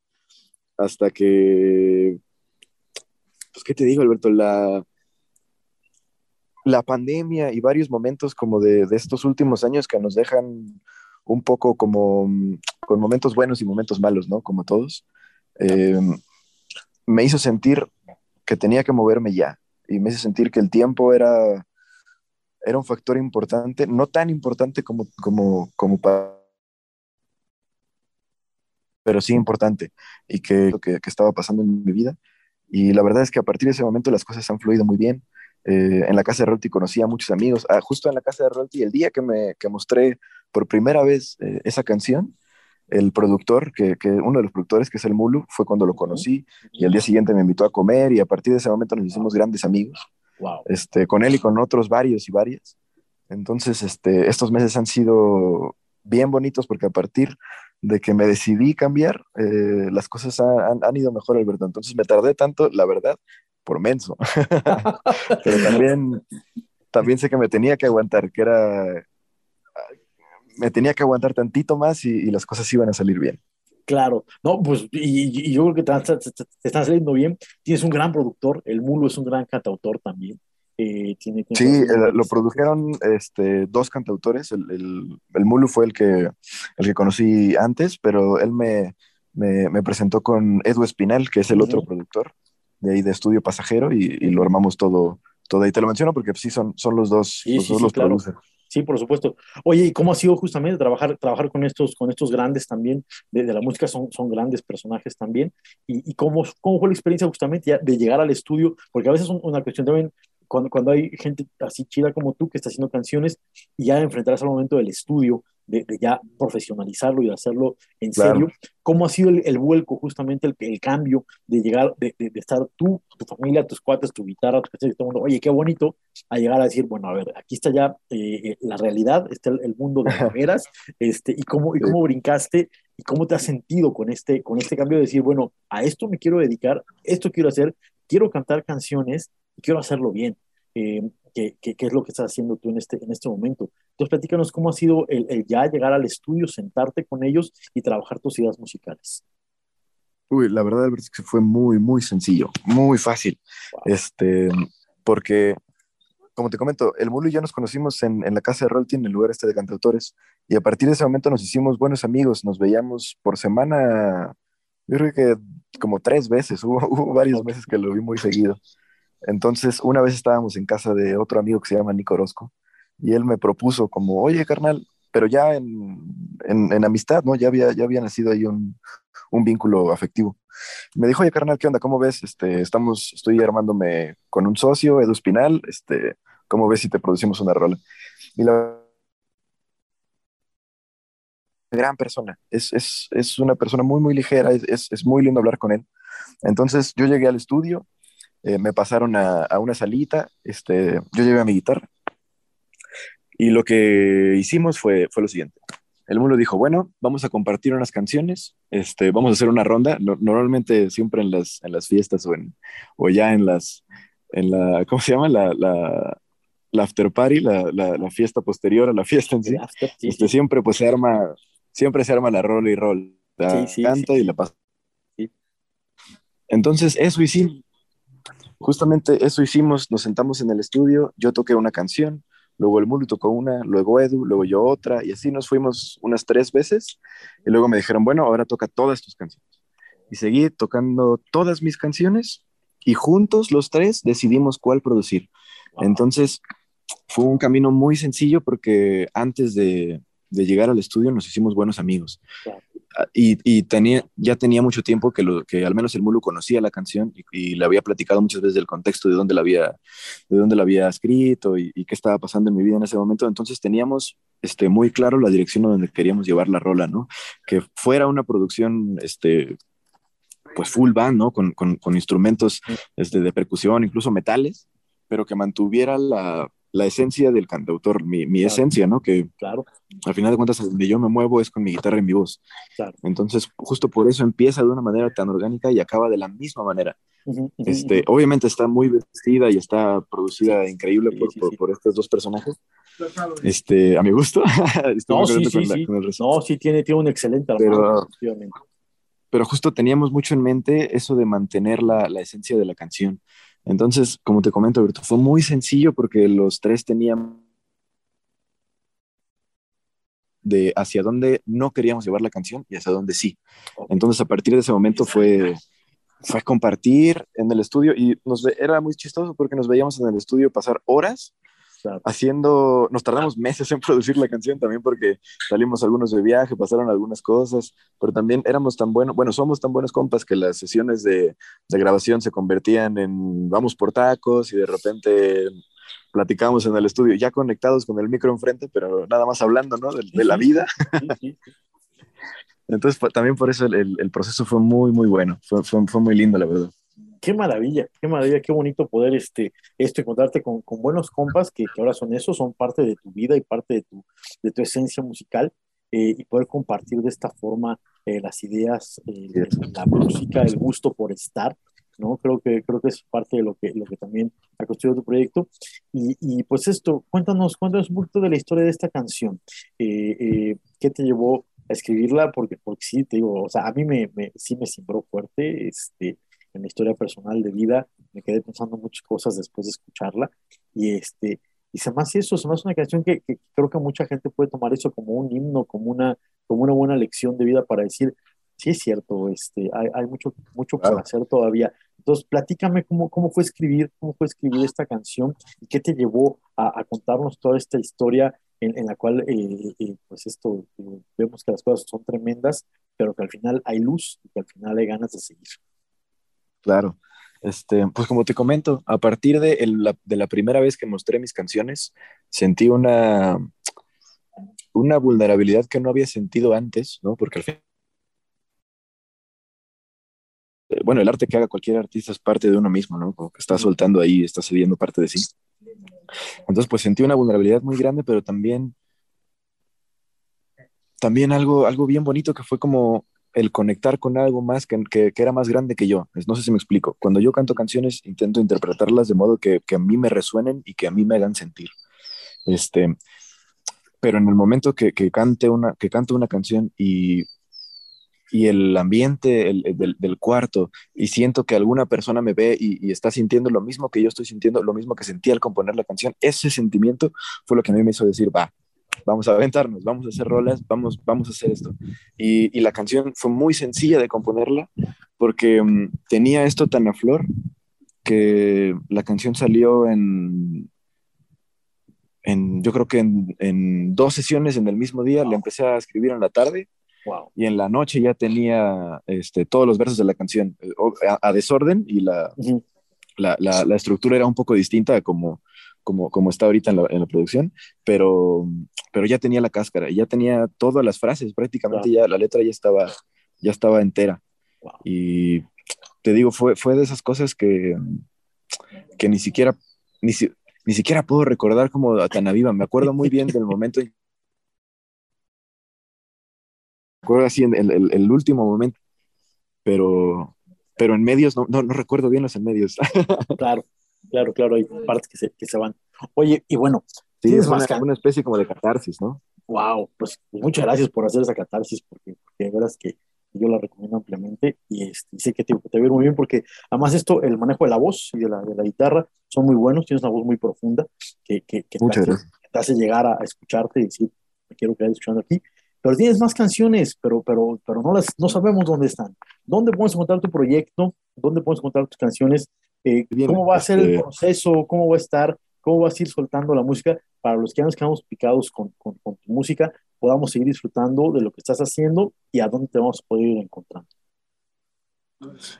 Hasta que, pues, ¿qué te digo, Alberto? La, la pandemia y varios momentos como de, de estos últimos años que nos dejan un poco como con momentos buenos y momentos malos, ¿no? Como todos. Eh, me hizo sentir que tenía que moverme ya y me hizo sentir que el tiempo era, era un factor importante, no tan importante como, como, como para pero sí importante y que, que, que estaba pasando en mi vida. Y la verdad es que a partir de ese momento las cosas han fluido muy bien. Eh, en la casa de Rolti conocí a muchos amigos. Ah, justo en la casa de Rolti, el día que me que mostré por primera vez eh, esa canción, el productor, que, que, uno de los productores, que es el Mulu, fue cuando lo conocí y al día siguiente me invitó a comer y a partir de ese momento nos hicimos grandes amigos, wow. este, con él y con otros varios y varias. Entonces, este, estos meses han sido bien bonitos porque a partir de que me decidí cambiar, eh, las cosas han, han, ido mejor, Alberto. Entonces me tardé tanto, la verdad, por menso. <laughs> Pero también, también sé que me tenía que aguantar, que era me tenía que aguantar tantito más y, las cosas iban a salir bien. Claro, no, pues, y, yo creo que te, te, están saliendo bien. Tienes un gran productor, el Mulo es un gran cantautor también. Eh, tiene, sí, lo produjeron este, dos cantautores. El, el, el, Mulu fue el que, el que conocí antes, pero él me, me, me presentó con Edu Espinal, que es el uh -huh. otro productor de ahí de Estudio Pasajero, y, y, lo armamos todo, todo ahí. Te lo menciono porque sí son, son los dos sí, los, sí, dos sí, los claro. producers. Sí, por supuesto. Oye, ¿y cómo ha sido justamente trabajar, trabajar con, estos, con estos grandes también de, la música? Son, son grandes personajes también. ¿Y, y cómo, cómo, fue la experiencia justamente ya de llegar al estudio? Porque a veces es una cuestión también, cuando, cuando hay gente así chida como tú que está haciendo canciones y ya enfrentarse al momento del estudio, de, de, ya profesionalizarlo y de hacerlo en claro. serio. ¿Cómo ha sido el, el vuelco, justamente el, el, cambio de llegar, de, de, estar tú, tu familia, tus cuates, tu guitarra, tu todo el mundo, oye, qué bonito, a llegar a decir, bueno, a ver, aquí está ya eh, la realidad, está el, el mundo de veras, este, y cómo, y cómo brincaste y cómo te has sentido con este, con este cambio de decir, bueno, a esto me quiero dedicar, esto quiero hacer, quiero cantar canciones y quiero hacerlo bien. Eh, qué, es lo que estás haciendo tú en este, en este momento. Entonces, platícanos cómo ha sido el, ya llegar al estudio, sentarte con ellos y trabajar tus ideas musicales. Uy, la verdad es que fue muy, muy sencillo, muy fácil. Este, porque, como te comento, el Mulo y yo nos conocimos en, la casa de Rolti, en el lugar este de cantautores, y a partir de ese momento nos hicimos buenos amigos, nos veíamos por semana, yo creo que como tres veces, <laughs> hubo, hubo varios meses que lo vi muy seguido. Entonces, una vez estábamos en casa de otro amigo que se llama Nico Orozco, y él me propuso como, oye, carnal, pero ya en, en, amistad, ¿no? Ya había, ya había nacido ahí un, un, vínculo afectivo. Me dijo, oye, carnal, ¿qué onda? ¿Cómo ves? Este, estamos, estoy armándome con un socio, Edu Espinal, este, ¿cómo ves si te producimos una rola? Y la gran persona, es, es, es una persona muy, muy ligera, es, es, muy lindo hablar con él. Entonces yo llegué al estudio, eh, me pasaron a, a, una salita, este, yo llevé a mi guitarra y lo que hicimos fue, fue lo siguiente. El mundo dijo, bueno, vamos a compartir unas canciones, este, vamos a hacer una ronda. normalmente siempre en las, en las fiestas o, en, o ya en las, en la, ¿cómo se llama? La, la, la after party, la, la, fiesta posterior a la fiesta en sí. este, Siempre pues se arma, siempre se arma la roll y roll. La canta y la pasa. Entonces eso hicimos. Justamente eso hicimos, nos sentamos en el estudio, yo toqué una canción, luego el Mulu tocó una, luego Edu, luego yo otra, y así nos fuimos unas tres veces, y luego me dijeron, bueno, ahora toca todas tus canciones. Y seguí tocando todas mis canciones, y juntos los tres decidimos cuál producir. Entonces, fue un camino muy sencillo porque antes de, de llegar al estudio nos hicimos buenos amigos. Ah, y, y, tenía, ya tenía mucho tiempo que, lo, que al menos el Mulu conocía la canción y, le había platicado muchas veces del contexto de dónde la había, de dónde la había escrito y, qué estaba pasando en mi vida en ese momento. Entonces teníamos este, muy claro la dirección donde queríamos llevar la rola, ¿no? Que fuera una producción este, pues full band, ¿no? Con, con, con instrumentos este, de percusión, incluso metales, pero que mantuviera la, la esencia del cantautor, mi, mi esencia, ¿no? Que claro. al final de cuentas, donde yo me muevo es con mi guitarra y mi voz. Entonces, justo por eso empieza de una manera tan orgánica y acaba de la misma manera. este, Obviamente está muy vestida y está producida increíble por, por, estos dos personajes. Este, a mi gusto. <laughs> no, sí, sí, sí. no, sí, tiene, tiene un excelente pero, pero justo teníamos mucho en mente eso de mantener la, la esencia de la canción. Entonces, como te comento, Alberto, fue muy sencillo porque los tres tenían de hacia dónde no queríamos llevar la canción y hacia dónde sí. Entonces, a partir de ese momento fue, fue compartir en el estudio y nos era muy chistoso porque nos veíamos en el estudio pasar horas haciendo, nos tardamos meses en producir la canción también porque salimos algunos de viaje, pasaron algunas cosas, pero también éramos tan buenos, bueno, somos tan buenos compas que las sesiones de, de grabación se convertían en vamos por tacos y de repente platicamos en el estudio, ya conectados con el micro enfrente, pero nada más hablando, ¿no? De, la vida. <laughs> Entonces, también por eso el, el, proceso fue muy, muy bueno, fue, fue, fue muy lindo, la verdad qué maravilla, qué maravilla, qué bonito poder este, esto, encontrarte con, con buenos compas que, que, ahora son eso, son parte de tu vida y parte de tu, de tu esencia musical eh, y poder compartir de esta forma eh, las ideas, eh, la música, el gusto por estar, ¿no? Creo que, creo que es parte de lo que, lo que también ha construido tu proyecto. Y, y pues esto, cuéntanos, cuéntanos un poquito de la historia de esta canción. ¿Qué te llevó a escribirla? Porque, porque sí, te digo, o sea, a mí me, me sí me simbró fuerte, este, en mi historia personal de vida, me quedé pensando muchas cosas después de escucharla y este y se me hace eso, se me hace una canción que, creo que mucha gente puede tomar eso como un himno, como una, como una buena lección de vida para decir, sí es cierto, este, hay, hay mucho, mucho por hacer todavía. Entonces, platícame cómo, cómo fue escribir, cómo fue escribir esta canción y qué te llevó a, contarnos toda esta historia en, en la cual, eh, eh, pues esto, eh, vemos que las cosas son tremendas, pero que al final hay luz y que al final hay ganas de seguir. Claro. Este, pues como te comento, a partir de, la, de la primera vez que mostré mis canciones, sentí una, una vulnerabilidad que no había sentido antes, ¿no? Porque al fin bueno, el arte que haga cualquier artista es parte de uno mismo, ¿no? Como que está soltando ahí, está cediendo parte de sí. Entonces, pues sentí una vulnerabilidad muy grande, pero también, también algo, algo bien bonito que fue como el conectar con algo más que, que, era más grande que yo. No sé si me explico. Cuando yo canto canciones, intento interpretarlas de modo que, que a mí me resuenen y que a mí me hagan sentir. Este, pero en el momento que, que cante una, que canto una canción y, y el ambiente el, del, del, cuarto y siento que alguna persona me ve y, y, está sintiendo lo mismo que yo estoy sintiendo, lo mismo que sentí al componer la canción, ese sentimiento fue lo que a mí me hizo decir, va, vamos a aventarnos, vamos a hacer rolas, vamos, vamos a hacer esto. Y, y la canción fue muy sencilla de componerla porque um, tenía esto tan a flor que la canción salió en, en yo creo que en, en, dos sesiones en el mismo día, la empecé a escribir en la tarde wow. y en la noche ya tenía este, todos los versos de la canción eh, a, a desorden y la, uh -huh. la, la, la, estructura era un poco distinta como como, como está ahorita en la, en la, producción, pero, pero ya tenía la cáscara, ya tenía todas las frases, prácticamente wow. ya la letra ya estaba, ya estaba entera. Wow. Y te digo, fue, fue de esas cosas que, que ni siquiera, ni, ni siquiera puedo recordar como tan viva. Me acuerdo muy bien del momento. Me acuerdo así en el, el, el último momento, pero, pero en medios no, no, no recuerdo bien los en medios. <laughs> claro claro, claro, hay partes que se, que se van. Oye, y bueno, sí, es una, una, especie como de catarsis, ¿no? Wow, pues muchas gracias por hacer esa catarsis, porque, porque de veras que yo la recomiendo ampliamente y, este, sé que te, te va muy bien, porque además esto, el manejo de la voz y de la, de la guitarra son muy buenos, tienes una voz muy profunda que, que, te, hace, gracias. te hace llegar a, a escucharte y decir, me quiero quedar escuchando aquí. Pero tienes más canciones, pero, pero, pero no, las, no sabemos dónde están. ¿Dónde podemos encontrar tu proyecto? ¿Dónde podemos encontrar tus canciones? Eh, cómo va a ser el este proceso, cómo va a estar, cómo vas a ir soltando la música para los que ya nos quedamos picados con, con, con, tu música, podamos seguir disfrutando de lo que estás haciendo y a dónde te vamos a poder ir encontrando.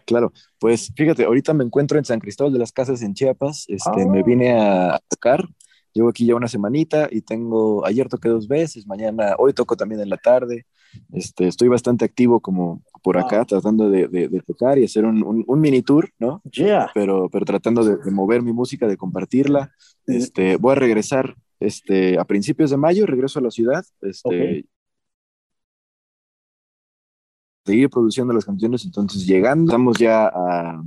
Claro, pues fíjate, ahorita me encuentro en San Cristóbal de las Casas en Chiapas, este, ah. me vine a tocar, llevo aquí ya una semanita y tengo, ayer toqué dos veces, mañana, hoy toco también en la tarde, este, estoy bastante activo como por acá, wow. tratando de, de, de, tocar y hacer un, un, un, mini tour, ¿no? Yeah. Pero, pero tratando de, de, mover mi música, de compartirla. Este, voy a regresar este, a principios de mayo, regreso a la ciudad. Este, okay. Seguir produciendo las canciones, entonces llegando, estamos ya a, a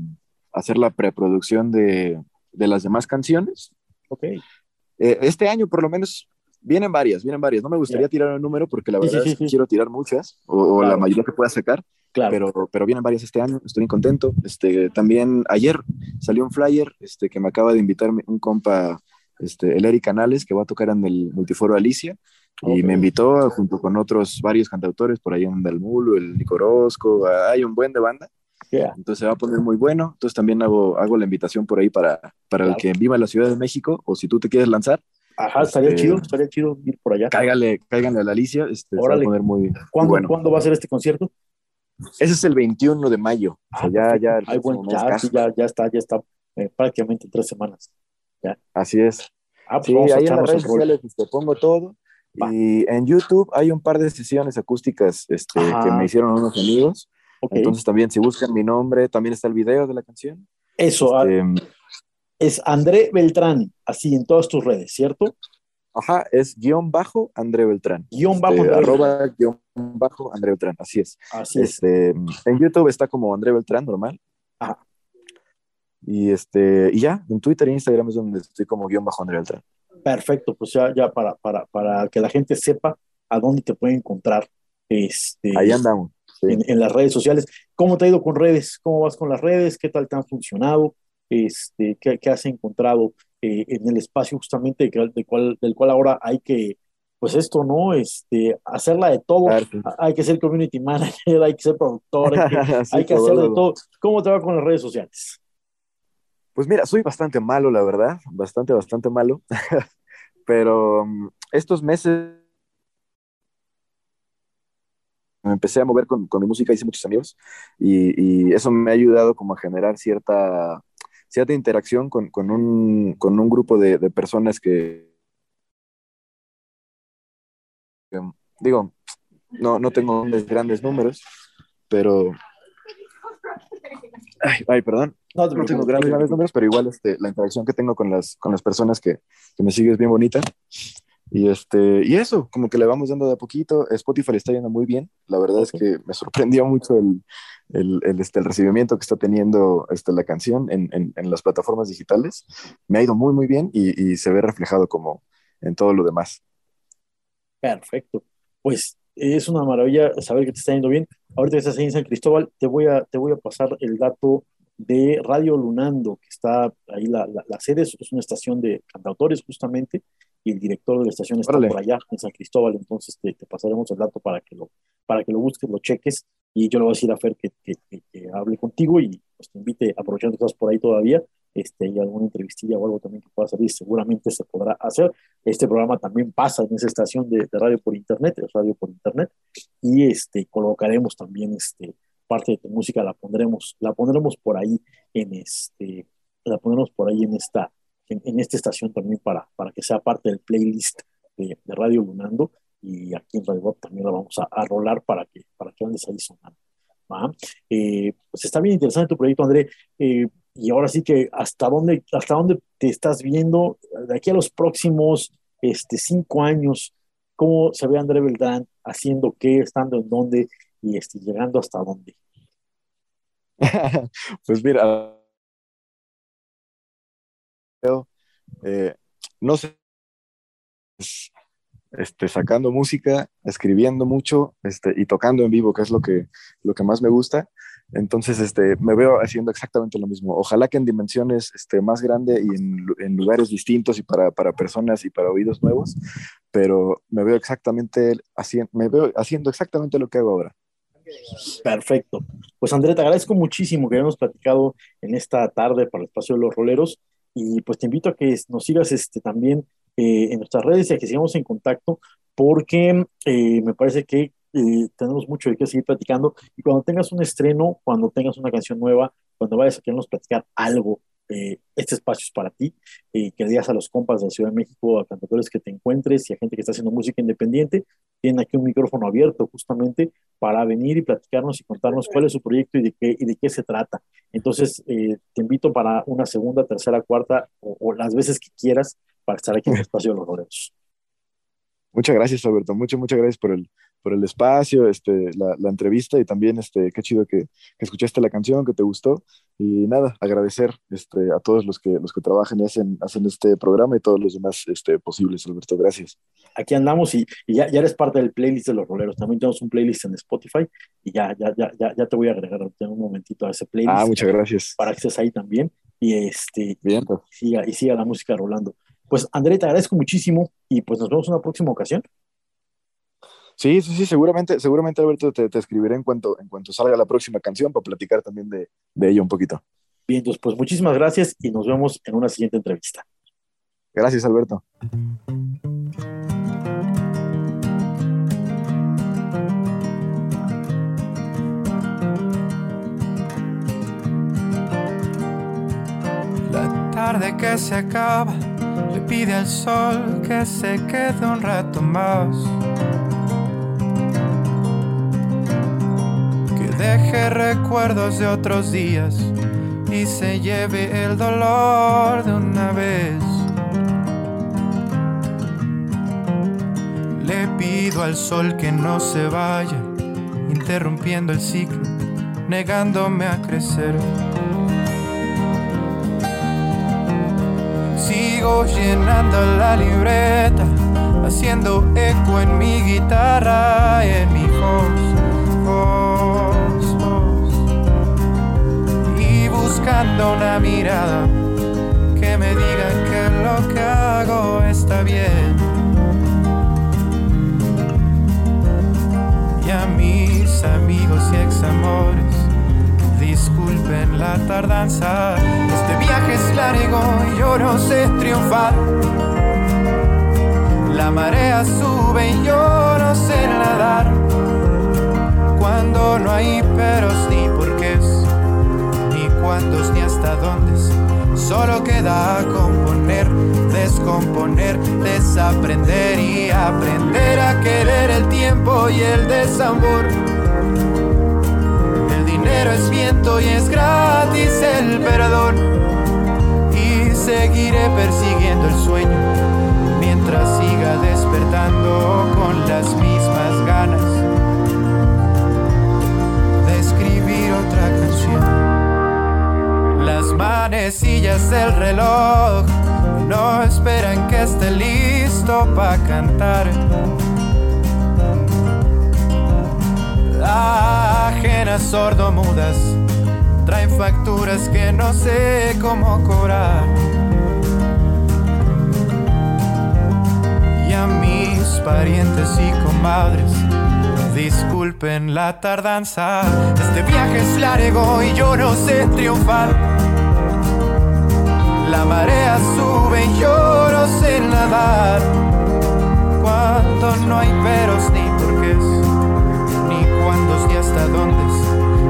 hacer la preproducción de, de las demás canciones. Okay. Eh, este año, por lo menos, Vienen varias, vienen varias. No me gustaría yeah. tirar un número porque la verdad es que quiero tirar muchas o, o claro. la mayoría que pueda sacar. Claro. Pero, pero vienen varias este año, estoy bien contento. Este, también ayer salió un flyer este, que me acaba de invitar un compa, este, el Eric Canales, que va a tocar en el Multiforo Alicia. Okay. Y me invitó junto con otros varios cantautores, por ahí en Dalmulo, el Nicorosco, hay un buen de banda. Yeah. Entonces se va a poner muy bueno. Entonces también hago, hago la invitación por ahí para, para claro. el que viva en la Ciudad de México o si tú te quieres lanzar, Ajá, estaría este, chido, estaría chido ir por allá. Cáigale, cáiganle a la Alicia, este, se va a poner muy, ¿Cuándo, bueno. ¿Cuándo va a ser este concierto? Ese es el 21 de mayo. Ah, o sea, ya, ya, Ay, bueno, ya, sí, ya, ya, está, ya está eh, prácticamente tres semanas. ¿ya? Así es. Ah, pues sí, ahí en las redes sociales te este, pongo todo. Va. Y en YouTube hay un par de sesiones acústicas este, que me hicieron unos amigos. Okay. Entonces también si buscan mi nombre, también está el video de la canción. Eso, este, es André Beltrán, así en todas tus redes, ¿cierto? Ajá, es guion bajo André Beltrán. Guión bajo este, arroba guion bajo André Beltrán, así es. Así es. Este, en YouTube está como André Beltrán, normal. Ajá. Y este, y ya, en Twitter e Instagram es donde estoy como guion bajo André Beltrán. Perfecto, pues ya, ya para, para, para que la gente sepa a dónde te puede encontrar. Este, Ahí andamos. Sí. En, en, las redes sociales. ¿Cómo te ha ido con redes? ¿Cómo vas con las redes? ¿Qué tal te han funcionado? Este, ¿qué, qué has encontrado eh, en el espacio justamente de, de cual, del cual ahora hay que, pues esto, ¿no? Este, hacerla de todo. Hay que ser community manager, <laughs> hay que ser productor, hay que, <laughs> sí, hay que hacer de todo. ¿Cómo te va con las redes sociales? Pues mira, soy bastante malo, la verdad, bastante, bastante malo, <laughs> pero um, estos meses me empecé a mover con, con, mi música, hice muchos amigos y, y, eso me ha ayudado como a generar cierta, cierta interacción con, con, un, con un grupo de, de personas que, que, digo, no, no tengo grandes números, pero... Ay, ay perdón. No, no tengo grandes, grandes, números, pero igual este, la interacción que tengo con las, con las personas que, que me siguen es bien bonita. Y, este, y eso, como que le vamos dando de a poquito. Spotify le está yendo muy bien. La verdad es que me sorprendió mucho el, el, el, este, el recibimiento que está teniendo este, la canción en, en, en, las plataformas digitales. Me ha ido muy, muy bien y, y se ve reflejado como en todo lo demás. Perfecto. Pues es una maravilla saber que te está yendo bien. Ahorita estás en San Cristóbal, te voy a, te voy a pasar el dato de Radio Lunando, que está ahí la, la, la sede, es una estación de cantautores justamente, y el director de la estación está por allá, en San Cristóbal, entonces te, te, pasaremos el dato para que, lo, para que lo busques, lo cheques, y yo le voy a decir a Fer que, que, que hable contigo y pues, te invite, aprovechando que estás por ahí todavía, este, y alguna entrevistilla o algo también que pueda salir, seguramente se podrá hacer. Este programa también pasa en esa estación de, de radio por internet, es radio por internet, y este, colocaremos también este, parte de tu música, la pondremos, la pondremos por ahí en este, la pondremos por ahí en esta, en, esta estación también para, para que sea parte del playlist de, Radio Lunando, y aquí en Radio Bob también la vamos a, a, rolar para que, para que andes ahí sonando. Eh, pues está bien interesante tu proyecto, André. Eh, y ahora sí que hasta dónde, hasta dónde te estás viendo de aquí a los próximos este, cinco años, cómo se ve André Beltrán haciendo qué, estando en dónde y este, llegando hasta dónde. <laughs> pues mira, eh, no sé, este, sacando música, escribiendo mucho este, y tocando en vivo, que es lo que, lo que más me gusta. Entonces, este, me veo haciendo exactamente lo mismo. Ojalá que en dimensiones este, más grande y en, en lugares distintos y para, para, personas y para oídos nuevos, pero me veo exactamente haciendo, me veo haciendo exactamente lo que hago ahora. Perfecto. Pues André, te agradezco muchísimo que hayamos platicado en esta tarde para el espacio de los roleros y pues te invito a que nos sigas este, también eh, en nuestras redes y a que sigamos en contacto porque eh, me parece que eh, tenemos mucho de qué seguir platicando y cuando tengas un estreno, cuando tengas una canción nueva, cuando vayas a querernos platicar algo, eh, este espacio es para ti, eh, que le digas a los compas de la Ciudad de México, a cantadores que te encuentres y a gente que está haciendo música independiente, tienen aquí un micrófono abierto justamente para venir y platicarnos y contarnos cuál es su proyecto y de qué, y de qué se trata. Entonces, eh, te invito para una segunda, tercera, cuarta o, o, las veces que quieras para estar aquí en el <laughs> espacio de los rodeos. Muchas gracias, Alberto. Muchas, muchas gracias por el, por el espacio, este, la, la, entrevista y también este, qué chido que, que, escuchaste la canción, que te gustó. Y nada, agradecer este, a todos los que, los que trabajan y hacen, hacen este programa y todos los demás este, posibles, Alberto. Gracias. Aquí andamos y, y ya, ya, eres parte del playlist de los roleros. También tenemos un playlist en Spotify y ya, ya, ya, ya, ya te voy a agregar en un momentito a ese playlist. Ah, muchas gracias. Para que estés ahí también y, este, Bien, y, siga, y siga la música rolando. Pues André, te agradezco muchísimo y pues nos vemos en una próxima ocasión. Sí, sí, sí, seguramente, seguramente Alberto te, te, escribiré en cuanto, en cuanto salga la próxima canción para platicar también de, de ello un poquito. Bien, entonces pues muchísimas gracias y nos vemos en una siguiente entrevista. Gracias, Alberto. La tarde que se acaba le pide al sol que se quede un rato más. Deje recuerdos de otros días y se lleve el dolor de una vez. Le pido al sol que no se vaya, interrumpiendo el ciclo, negándome a crecer. Sigo llenando la libreta, haciendo eco en mi guitarra, en mi voz. voz. Buscando una mirada que me diga que lo que hago está bien. Y a mis amigos y examores, disculpen la tardanza. Este viaje es largo y yo no sé triunfar. La marea sube y yo no sé nadar. Cuando no hay peros ni cuántos ni hasta dónde. Solo queda componer, descomponer, desaprender y aprender a querer el tiempo y el desamor. El dinero es viento y es gratis el perdón. Y seguiré persiguiendo el sueño mientras siga despertando con las mismas manecillas del reloj no esperan que esté listo para cantar. Ajenas sordomudas traen facturas que no sé cómo cobrar. Y a mis parientes y comadres, disculpen la tardanza. Este viaje es largo y yo no sé triunfar. Marea sube y yo no sé nadar. Cuando no hay peros ni porqués, ni cuándos ni hasta dónde.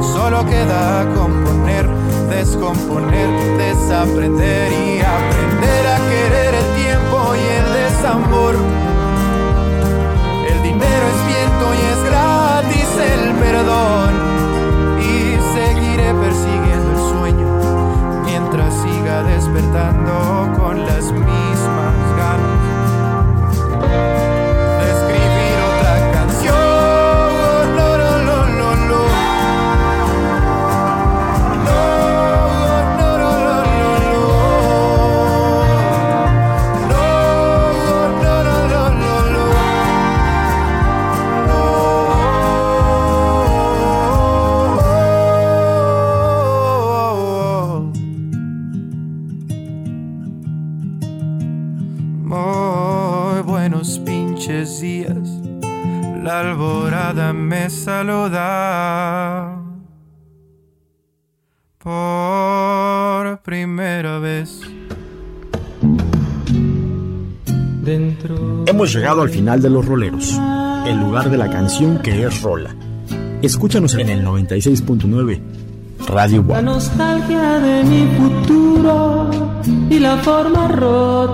Solo queda componer, descomponer, desaprender y aprender a querer el tiempo y el desamor. El dinero es viento y es gratis el perdón. Despertando con las mismas ganas. Me saluda por primera vez. Dentro Hemos llegado al final de Los Roleros, el lugar de la canción que es rola. Escúchanos en el 96.9 Radio la Guam. nostalgia de mi futuro y la forma rota